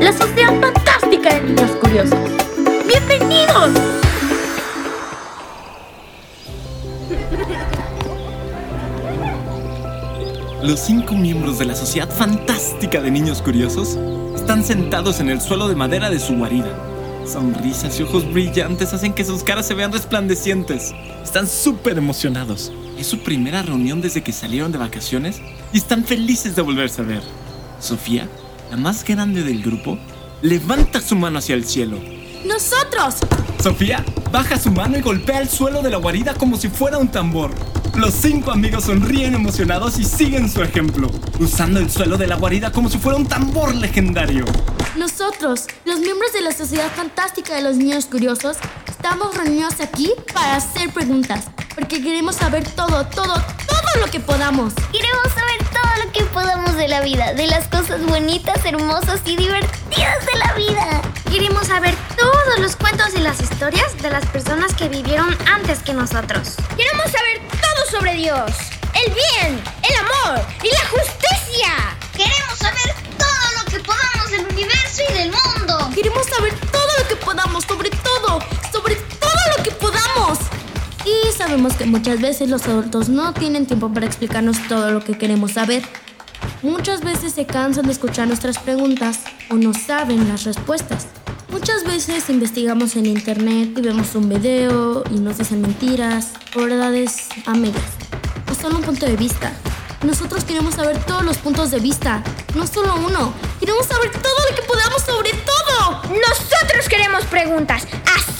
la sociedad fantástica de niños curiosos. ¡Bienvenidos! Los cinco miembros de la Sociedad Fantástica de Niños Curiosos están sentados en el suelo de madera de su guarida. Sonrisas y ojos brillantes hacen que sus caras se vean resplandecientes. Están súper emocionados. Es su primera reunión desde que salieron de vacaciones y están felices de volverse a ver. Sofía, la más grande del grupo, levanta su mano hacia el cielo. ¡Nosotros! Sofía baja su mano y golpea el suelo de la guarida como si fuera un tambor. Los cinco amigos sonríen emocionados y siguen su ejemplo, usando el suelo de la guarida como si fuera un tambor legendario. Nosotros, los miembros de la Sociedad Fantástica de los Niños Curiosos, estamos reunidos aquí para hacer preguntas, porque queremos saber todo, todo, todo lo que podamos. Queremos saber lo que podamos de la vida, de las cosas bonitas, hermosas y divertidas de la vida. Queremos saber todos los cuentos y las historias de las personas que vivieron antes que nosotros. Queremos saber todo sobre Dios, el bien, el amor y la justicia. Queremos saber todo lo que podamos del universo y del mundo. Queremos saber todo sabemos que muchas veces los adultos no tienen tiempo para explicarnos todo lo que queremos saber. Muchas veces se cansan de escuchar nuestras preguntas o no saben las respuestas. Muchas veces investigamos en internet y vemos un video y nos dicen mentiras o verdades a medias. O solo un punto de vista. Nosotros queremos saber todos los puntos de vista, no solo uno. Queremos saber todo lo que podamos sobre todo. Nosotros queremos preguntas,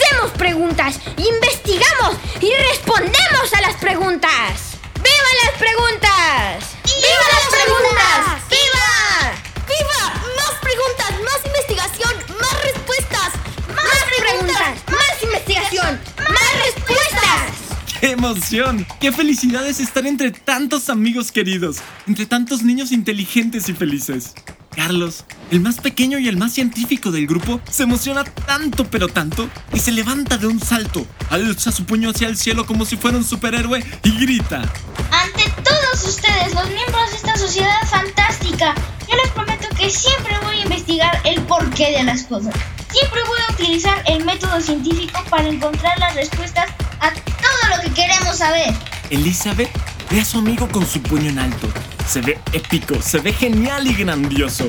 hacemos preguntas, investigamos y respondemos a las preguntas. ¡Viva las preguntas! ¡Viva las preguntas! ¡Viva! ¡Viva! ¡Más preguntas! ¡Más investigación! ¡Más respuestas! ¡Más preguntas! ¡Más investigación! ¡Más respuestas! ¡Qué emoción! ¡Qué felicidad es estar entre tantos amigos queridos! Entre tantos niños inteligentes y felices. Carlos, el más pequeño y el más científico del grupo, se emociona tanto pero tanto que se levanta de un salto, alza su puño hacia el cielo como si fuera un superhéroe y grita. Ante todos ustedes, los miembros de esta sociedad fantástica, yo les prometo que siempre voy a investigar el porqué de las cosas. Siempre voy a utilizar el método científico para encontrar las respuestas a todo lo que queremos saber. Elizabeth ve a su amigo con su puño en alto. Se ve épico, se ve genial y grandioso.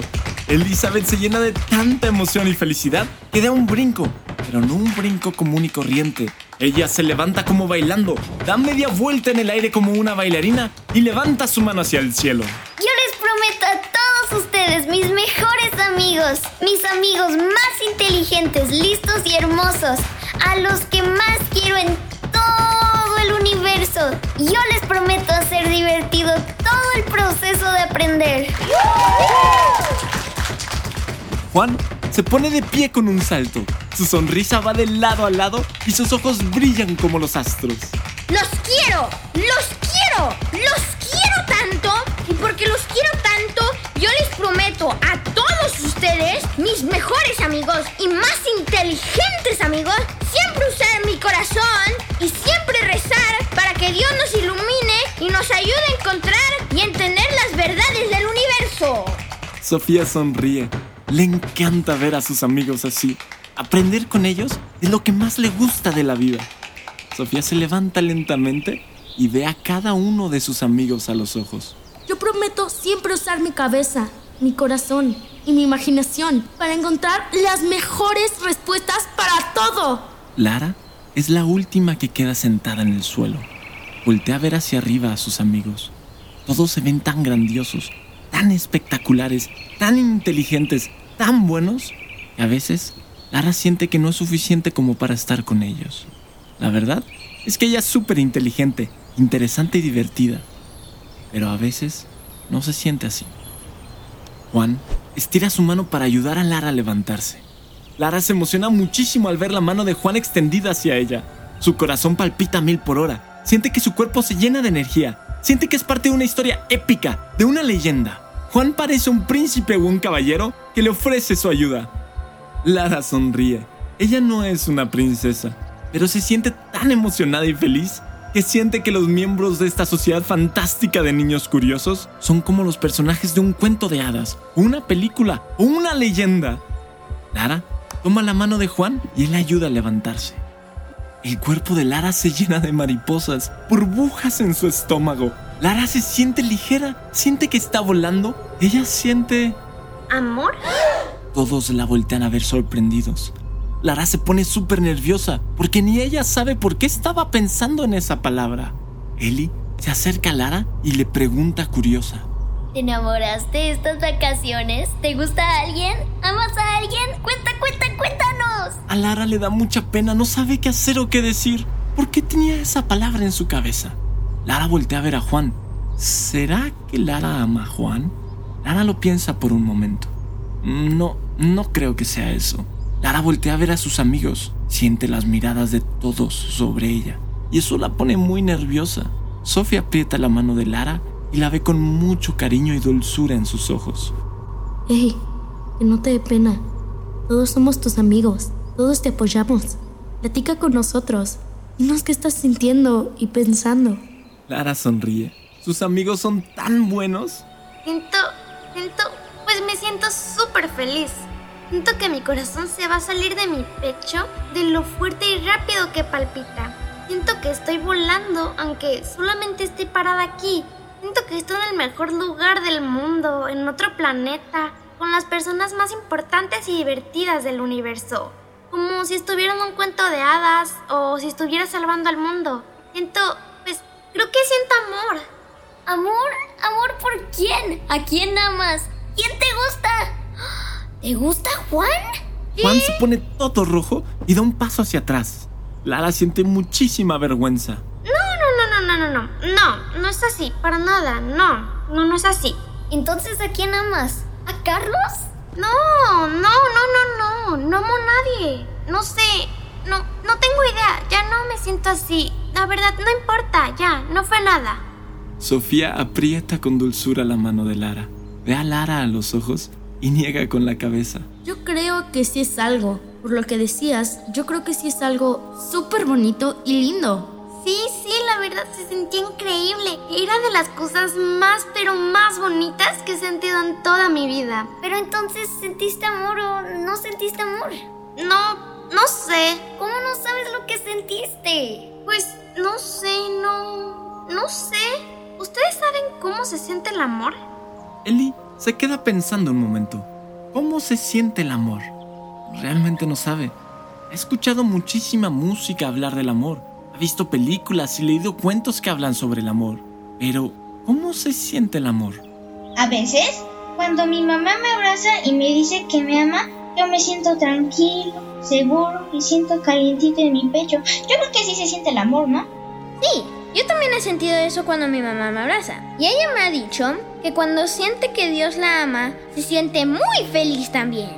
Elizabeth se llena de tanta emoción y felicidad que da un brinco, pero no un brinco común y corriente. Ella se levanta como bailando, da media vuelta en el aire como una bailarina y levanta su mano hacia el cielo. Yo les prometo a todos ustedes, mis mejores amigos, mis amigos más inteligentes, listos y hermosos, a los que más quiero en Yo les prometo hacer divertido todo el proceso de aprender. Juan se pone de pie con un salto. Su sonrisa va de lado a lado y sus ojos brillan como los astros. ¡Los quiero! ¡Los quiero! ¡Los quiero tanto! Y porque los quiero tanto, yo les prometo a todos ustedes, mis mejores amigos y más inteligentes amigos, siempre usar mi corazón que Dios nos ilumine y nos ayude a encontrar y entender las verdades del universo. Sofía sonríe. Le encanta ver a sus amigos así. Aprender con ellos es lo que más le gusta de la vida. Sofía se levanta lentamente y ve a cada uno de sus amigos a los ojos. Yo prometo siempre usar mi cabeza, mi corazón y mi imaginación para encontrar las mejores respuestas para todo. Lara es la última que queda sentada en el suelo. Voltea a ver hacia arriba a sus amigos. Todos se ven tan grandiosos, tan espectaculares, tan inteligentes, tan buenos, que a veces Lara siente que no es suficiente como para estar con ellos. La verdad es que ella es súper inteligente, interesante y divertida. Pero a veces no se siente así. Juan estira su mano para ayudar a Lara a levantarse. Lara se emociona muchísimo al ver la mano de Juan extendida hacia ella. Su corazón palpita mil por hora. Siente que su cuerpo se llena de energía. Siente que es parte de una historia épica, de una leyenda. Juan parece un príncipe o un caballero que le ofrece su ayuda. Lara sonríe. Ella no es una princesa, pero se siente tan emocionada y feliz que siente que los miembros de esta sociedad fantástica de niños curiosos son como los personajes de un cuento de hadas, una película, o una leyenda. Lara toma la mano de Juan y él ayuda a levantarse. El cuerpo de Lara se llena de mariposas, burbujas en su estómago. Lara se siente ligera, siente que está volando. Ella siente... ¿Amor? Todos la voltean a ver sorprendidos. Lara se pone súper nerviosa porque ni ella sabe por qué estaba pensando en esa palabra. Ellie se acerca a Lara y le pregunta curiosa. ¿Te enamoraste estas vacaciones? ¿Te gusta alguien? ¿Amas a alguien? Cuenta, cuenta, cuéntanos. A Lara le da mucha pena, no sabe qué hacer o qué decir. ¿Por qué tenía esa palabra en su cabeza? Lara voltea a ver a Juan. ¿Será que Lara ama a Juan? Lara lo piensa por un momento. No, no creo que sea eso. Lara voltea a ver a sus amigos, siente las miradas de todos sobre ella, y eso la pone muy nerviosa. Sofía aprieta la mano de Lara y la ve con mucho cariño y dulzura en sus ojos. Hey, que no te dé pena. Todos somos tus amigos. Todos te apoyamos. Platica con nosotros. Dinos qué estás sintiendo y pensando. Lara sonríe. Sus amigos son tan buenos. Siento, siento, pues me siento súper feliz. Siento que mi corazón se va a salir de mi pecho de lo fuerte y rápido que palpita. Siento que estoy volando, aunque solamente esté parada aquí. Siento que estoy en el mejor lugar del mundo, en otro planeta, con las personas más importantes y divertidas del universo. Como si estuviera en un cuento de hadas o si estuviera salvando al mundo. Siento, pues, creo que siento amor. ¿Amor? ¿Amor por quién? ¿A quién amas? ¿Quién te gusta? ¿Te gusta Juan? Juan se pone todo rojo y da un paso hacia atrás. Lara siente muchísima vergüenza. No, no, no, no, no, es así, para nada, no, no, no es así. Entonces, ¿a quién amas? ¿A Carlos? No, no, no, no, no, no amo a nadie. No sé, no, no tengo idea, ya no me siento así. La verdad, no importa, ya, no fue nada. Sofía aprieta con dulzura la mano de Lara. Ve a Lara a los ojos y niega con la cabeza. Yo creo que sí es algo. Por lo que decías, yo creo que sí es algo súper bonito y lindo. Sí, sí, la verdad se sentía increíble. Era de las cosas más, pero más bonitas que he sentido en toda mi vida. Pero entonces, ¿sentiste amor o no sentiste amor? No, no sé. ¿Cómo no sabes lo que sentiste? Pues no sé, no. No sé. ¿Ustedes saben cómo se siente el amor? Ellie se queda pensando un momento. ¿Cómo se siente el amor? Realmente no sabe. Ha escuchado muchísima música hablar del amor. Visto películas y leído cuentos que hablan sobre el amor. Pero, ¿cómo se siente el amor? A veces, cuando mi mamá me abraza y me dice que me ama, yo me siento tranquilo, seguro y siento calientito en mi pecho. Yo creo que sí se siente el amor, ¿no? Sí, yo también he sentido eso cuando mi mamá me abraza. Y ella me ha dicho que cuando siente que Dios la ama, se siente muy feliz también.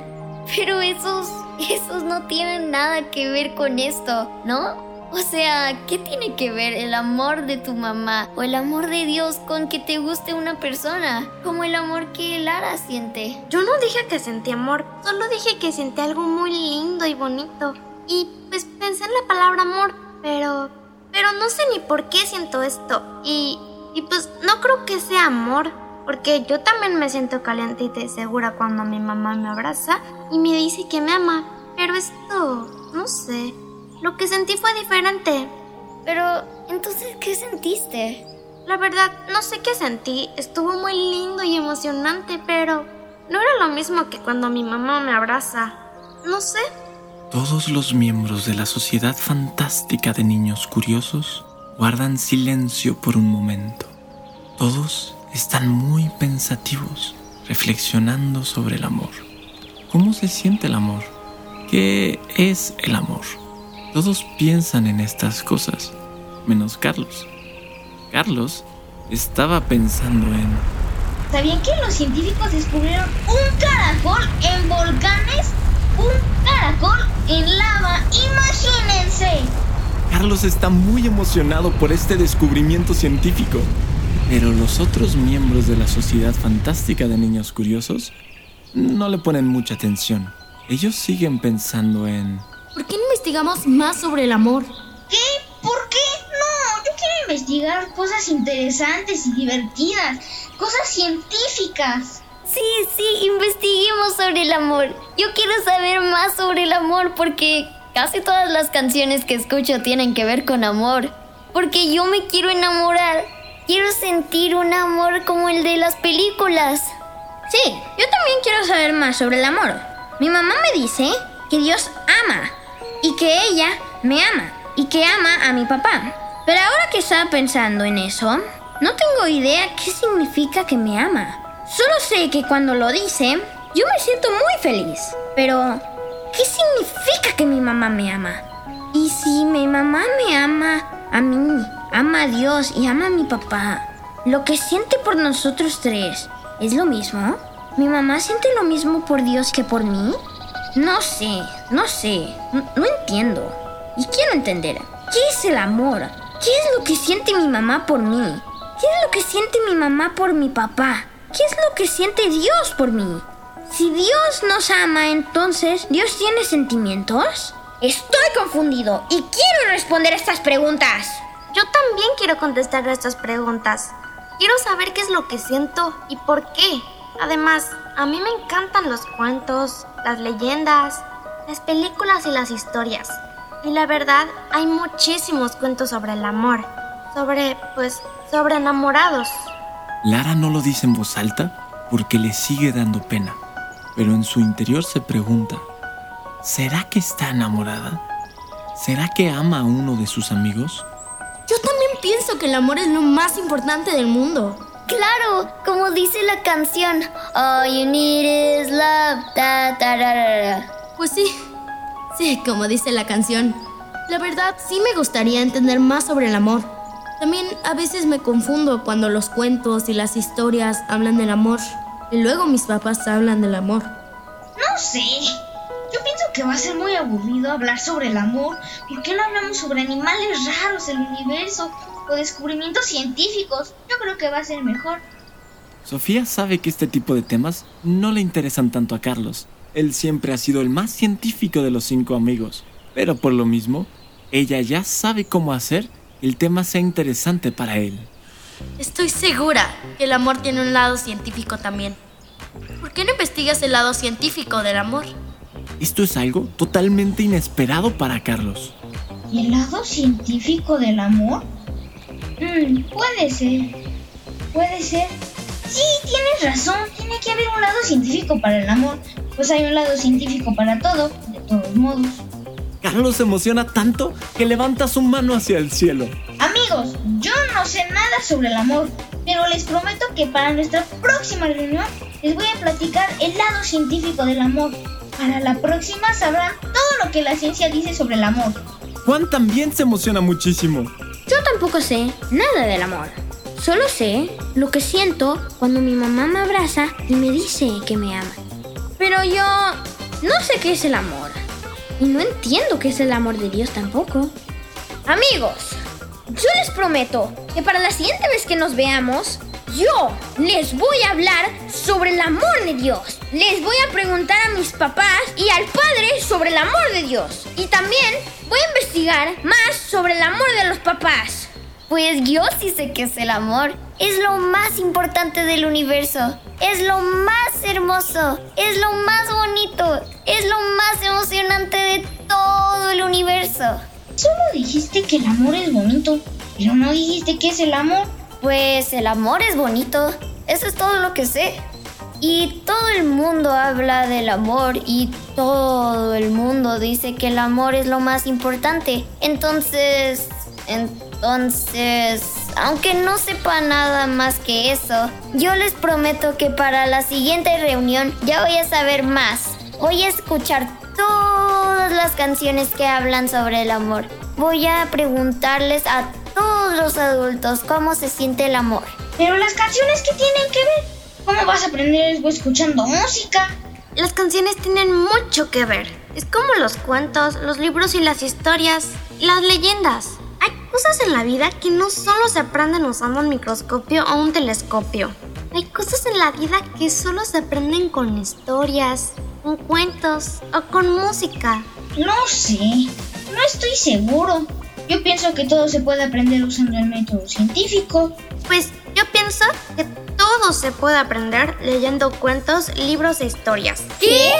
Pero esos, esos no tienen nada que ver con esto, ¿no? O sea, ¿qué tiene que ver el amor de tu mamá o el amor de Dios con que te guste una persona? Como el amor que Lara siente. Yo no dije que sentí amor, solo dije que sentí algo muy lindo y bonito. Y pues pensé en la palabra amor, pero... Pero no sé ni por qué siento esto. Y... Y pues no creo que sea amor, porque yo también me siento calientita y segura cuando mi mamá me abraza y me dice que me ama. Pero esto, no sé, lo que sentí fue diferente. Pero, entonces, ¿qué sentiste? La verdad, no sé qué sentí. Estuvo muy lindo y emocionante, pero no era lo mismo que cuando mi mamá me abraza. No sé. Todos los miembros de la Sociedad Fantástica de Niños Curiosos guardan silencio por un momento. Todos están muy pensativos, reflexionando sobre el amor. ¿Cómo se siente el amor? ¿Qué es el amor? Todos piensan en estas cosas, menos Carlos. Carlos estaba pensando en... ¿Sabían que los científicos descubrieron un caracol en volcanes? Un caracol en lava, imagínense. Carlos está muy emocionado por este descubrimiento científico. Pero los otros miembros de la Sociedad Fantástica de Niños Curiosos no le ponen mucha atención. Ellos siguen pensando en... ¿Por qué no investigamos más sobre el amor? ¿Qué? ¿Por qué? No, yo quiero investigar cosas interesantes y divertidas, cosas científicas. Sí, sí, investiguemos sobre el amor. Yo quiero saber más sobre el amor porque casi todas las canciones que escucho tienen que ver con amor. Porque yo me quiero enamorar. Quiero sentir un amor como el de las películas. Sí, yo también quiero saber más sobre el amor. Mi mamá me dice que Dios ama y que ella me ama y que ama a mi papá. Pero ahora que estaba pensando en eso, no tengo idea qué significa que me ama. Solo sé que cuando lo dice, yo me siento muy feliz. Pero, ¿qué significa que mi mamá me ama? Y si mi mamá me ama a mí, ama a Dios y ama a mi papá, ¿lo que siente por nosotros tres es lo mismo? ¿Mi mamá siente lo mismo por Dios que por mí? No sé, no sé, no, no entiendo. Y quiero entender, ¿qué es el amor? ¿Qué es lo que siente mi mamá por mí? ¿Qué es lo que siente mi mamá por mi papá? ¿Qué es lo que siente Dios por mí? Si Dios nos ama, entonces, ¿Dios tiene sentimientos? Estoy confundido y quiero responder estas preguntas. Yo también quiero contestar a estas preguntas. Quiero saber qué es lo que siento y por qué. Además, a mí me encantan los cuentos, las leyendas, las películas y las historias. Y la verdad, hay muchísimos cuentos sobre el amor. Sobre, pues, sobre enamorados. Lara no lo dice en voz alta porque le sigue dando pena, pero en su interior se pregunta, ¿será que está enamorada? ¿Será que ama a uno de sus amigos? Yo también pienso que el amor es lo más importante del mundo. Claro, como dice la canción, All you need is love. Pues sí, sí, como dice la canción. La verdad, sí me gustaría entender más sobre el amor. También a veces me confundo cuando los cuentos y las historias hablan del amor y luego mis papás hablan del amor. No sé. Yo pienso que va a ser muy aburrido hablar sobre el amor. ¿Por qué no hablamos sobre animales raros del universo o descubrimientos científicos? Yo creo que va a ser mejor. Sofía sabe que este tipo de temas no le interesan tanto a Carlos. Él siempre ha sido el más científico de los cinco amigos. Pero por lo mismo, ella ya sabe cómo hacer que el tema sea interesante para él. Estoy segura que el amor tiene un lado científico también. ¿Por qué no investigas el lado científico del amor? Esto es algo totalmente inesperado para Carlos. ¿Y el lado científico del amor? Mm, puede ser. Puede ser. Sí, tienes razón. Tiene que haber un lado científico para el amor. Pues hay un lado científico para todo, de todos modos. Carlos se emociona tanto que levanta su mano hacia el cielo. Amigos, yo no sé nada sobre el amor, pero les prometo que para nuestra próxima reunión les voy a platicar el lado científico del amor. Para la próxima sabrán todo lo que la ciencia dice sobre el amor. Juan también se emociona muchísimo. Yo tampoco sé nada del amor. Solo sé lo que siento cuando mi mamá me abraza y me dice que me ama. Pero yo no sé qué es el amor. Y no entiendo qué es el amor de Dios tampoco. Amigos, yo les prometo que para la siguiente vez que nos veamos, yo les voy a hablar sobre el amor de Dios. Les voy a preguntar a mis papás y al Padre sobre el amor de Dios. Y también voy a investigar más sobre el amor de los papás. Pues yo sí sé que es el amor. Es lo más importante del universo. Es lo más hermoso. Es lo más bonito. Es lo más emocionante de todo el universo. Solo dijiste que el amor es bonito, pero no dijiste qué es el amor. Pues el amor es bonito. Eso es todo lo que sé. Y todo el mundo habla del amor y todo el mundo dice que el amor es lo más importante. Entonces, entonces, aunque no sepa nada más que eso, yo les prometo que para la siguiente reunión ya voy a saber más. Voy a escuchar todas las canciones que hablan sobre el amor. Voy a preguntarles a todos los adultos cómo se siente el amor. Pero las canciones que tienen que ver. ¿Cómo vas a aprender algo escuchando música? Las canciones tienen mucho que ver. Es como los cuentos, los libros y las historias, las leyendas. Hay cosas en la vida que no solo se aprenden usando un microscopio o un telescopio. Hay cosas en la vida que solo se aprenden con historias, con cuentos o con música. No sé. No estoy seguro. Yo pienso que todo se puede aprender usando el método científico. Pues yo pienso que todo todo se puede aprender leyendo cuentos, libros e historias. ¿Qué?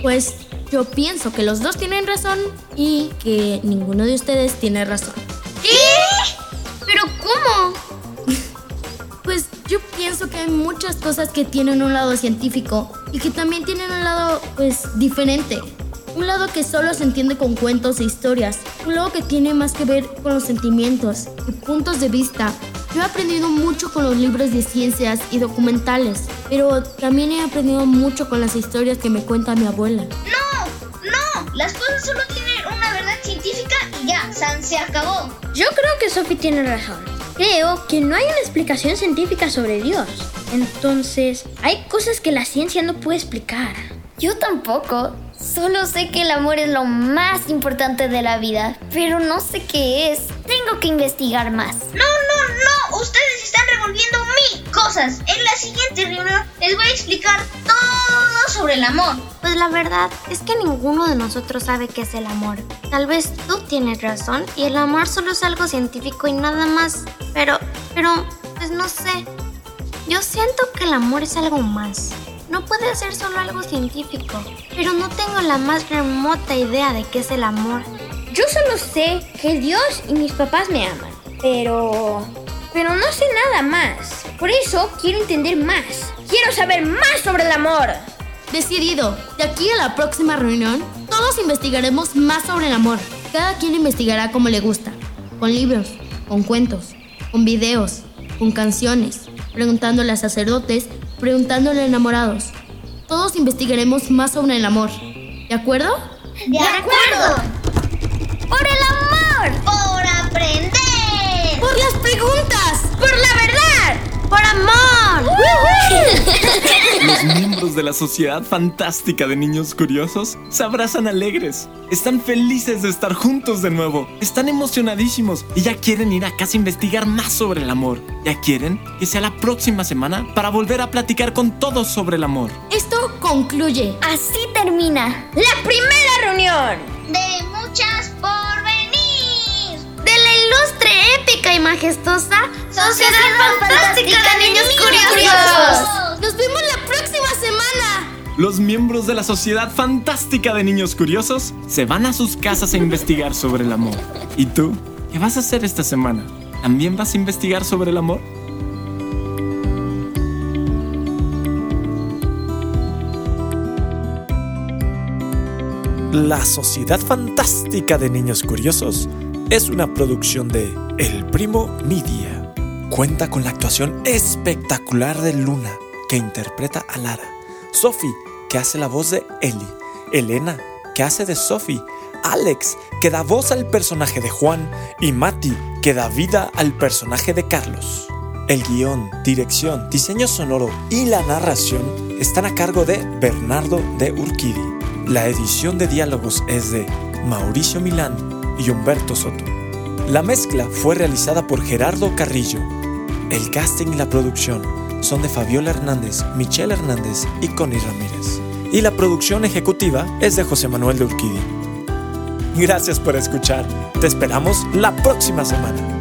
Pues yo pienso que los dos tienen razón y que ninguno de ustedes tiene razón. ¿Qué? ¿Pero cómo? Pues yo pienso que hay muchas cosas que tienen un lado científico y que también tienen un lado, pues, diferente. Un lado que solo se entiende con cuentos e historias. Un lado que tiene más que ver con los sentimientos y puntos de vista. Yo he aprendido mucho con los libros de ciencias y documentales, pero también he aprendido mucho con las historias que me cuenta mi abuela. No, no, las cosas solo tienen una verdad científica y ya, San se acabó. Yo creo que Sophie tiene razón. Creo que no hay una explicación científica sobre Dios. Entonces, hay cosas que la ciencia no puede explicar. Yo tampoco. Solo sé que el amor es lo más importante de la vida, pero no sé qué es. Tengo que investigar más. No, no, no, ustedes están revolviendo cosas. En la siguiente reunión les voy a explicar todo sobre el amor. Pues la verdad es que ninguno de nosotros sabe qué es el amor. Tal vez tú tienes razón y el amor solo es algo científico y nada más. Pero, pero, pues no sé. Yo siento que el amor es algo más. No puede ser solo algo científico, pero no tengo la más remota idea de qué es el amor. Yo solo sé que Dios y mis papás me aman, pero... Pero no sé nada más. Por eso quiero entender más. Quiero saber más sobre el amor. Decidido, de aquí a la próxima reunión, todos investigaremos más sobre el amor. Cada quien investigará como le gusta, con libros, con cuentos, con videos, con canciones, preguntándole a sacerdotes, preguntándole a enamorados. Todos investigaremos más sobre el amor. ¿De acuerdo? De acuerdo. ¡Por el amor! Por aprender. ¡Por las preguntas! ¡Por la verdad! ¡Por amor! Los miembros de la Sociedad Fantástica de Niños Curiosos se abrazan alegres. Están felices de estar juntos de nuevo. Están emocionadísimos y ya quieren ir a casa a investigar más sobre el amor. Ya quieren que sea la próxima semana para volver a platicar con todos sobre el amor. Esto concluye. Así termina. ¡La primera reunión! De épica y majestuosa Sociedad Fantástica de Niños Curiosos. Curiosos. ¡Nos vemos la próxima semana! Los miembros de la Sociedad Fantástica de Niños Curiosos se van a sus casas a investigar sobre el amor. ¿Y tú? ¿Qué vas a hacer esta semana? ¿También vas a investigar sobre el amor? La Sociedad Fantástica de Niños Curiosos es una producción de El Primo Media. Cuenta con la actuación espectacular de Luna, que interpreta a Lara, Sophie, que hace la voz de Ellie, Elena, que hace de Sophie, Alex, que da voz al personaje de Juan, y Mati, que da vida al personaje de Carlos. El guion, dirección, diseño sonoro y la narración están a cargo de Bernardo de Urquidi. La edición de diálogos es de Mauricio Milán y Humberto Soto. La mezcla fue realizada por Gerardo Carrillo. El casting y la producción son de Fabiola Hernández, Michelle Hernández y Connie Ramírez. Y la producción ejecutiva es de José Manuel de Urquidi. Gracias por escuchar. Te esperamos la próxima semana.